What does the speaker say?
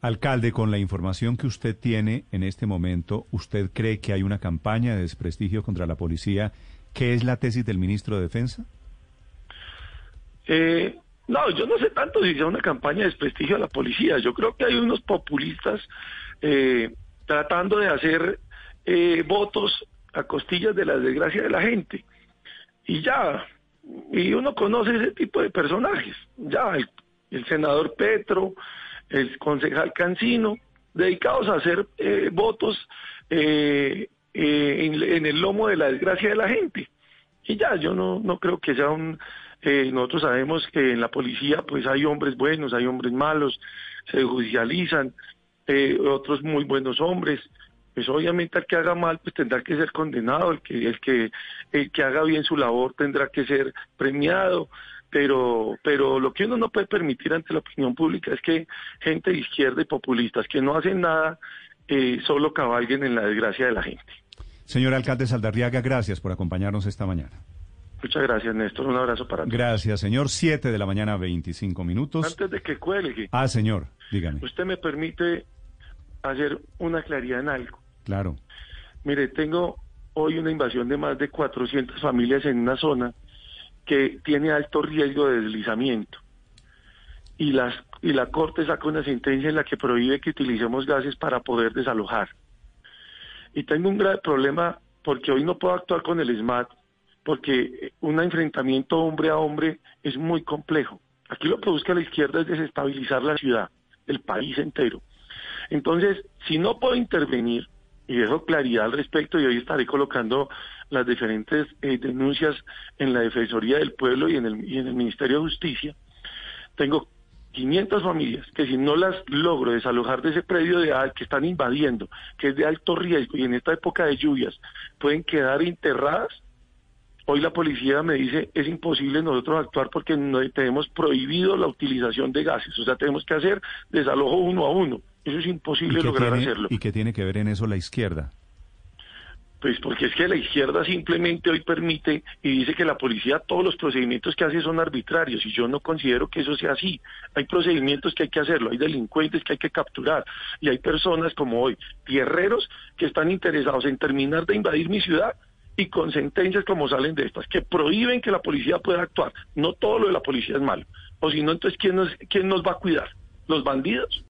Alcalde, con la información que usted tiene en este momento, ¿usted cree que hay una campaña de desprestigio contra la policía? ¿Qué es la tesis del ministro de Defensa? Eh, no, yo no sé tanto si sea una campaña de desprestigio a la policía. Yo creo que hay unos populistas eh, tratando de hacer eh, votos a costillas de la desgracia de la gente. Y ya, y uno conoce ese tipo de personajes. Ya, el senador Petro, el concejal Cancino, dedicados a hacer eh, votos eh, eh, en, el lomo de la desgracia de la gente. Y ya, yo no, no creo que sea un... nosotros sabemos que en la policía pues hay hombres buenos, hay hombres malos, se judicializan, otros muy buenos hombres. Pues obviamente el que haga mal pues tendrá que ser condenado, el que, el que, el que haga bien su labor tendrá que ser premiado pero, pero lo que uno no puede permitir ante la opinión pública es que gente de izquierda y populistas que no hacen nada eh, solo cabalguen en la desgracia de la gente. Señor alcalde Saldarriaga, gracias por acompañarnos esta mañana. Muchas gracias, Néstor. Un abrazo para todos. Gracias, señor. Siete de la mañana, 25 minutos. Antes de que cuelgue. Ah, señor, dígame. Usted me permite hacer una claridad en algo. Claro. Mire, tengo hoy una invasión de más de 400 familias en una zona que tiene alto riesgo de deslizamiento. Y, las, y la Corte saca una sentencia en la que prohíbe que utilicemos gases para poder desalojar. Y tengo un grave problema porque hoy no puedo actuar con el SMAT, porque un enfrentamiento hombre a hombre es muy complejo. Aquí lo que busca la izquierda es desestabilizar la ciudad, el país entero. Entonces, si no puedo intervenir, y dejo claridad al respecto y hoy estaré colocando las diferentes eh, denuncias en la Defensoría del Pueblo y en, el, Ministerio de Justicia. Tengo 500 familias que si no las logro desalojar de ese predio de que están invadiendo, que es de alto riesgo y en esta época de lluvias pueden quedar enterradas, hoy la policía me dice es imposible nosotros actuar porque tenemos prohibido la utilización de gases, o sea, tenemos que hacer desalojo uno a uno. Eso es imposible lograr hacerlo. ¿Y qué tiene que ver en eso la izquierda? Pues porque es que la izquierda simplemente hoy permite y dice que la policía todos los procedimientos que hace son arbitrarios y yo no considero que eso sea así. Hay procedimientos que hay que hacerlo, hay delincuentes que hay que capturar y hay personas como hoy, tierreros, que están interesados en terminar de invadir mi ciudad y con sentencias como salen de estas, que prohíben que la policía pueda actuar. No todo lo de la policía es malo. O si no, entonces, ¿quién nos, quién nos va a cuidar? ¿Los bandidos?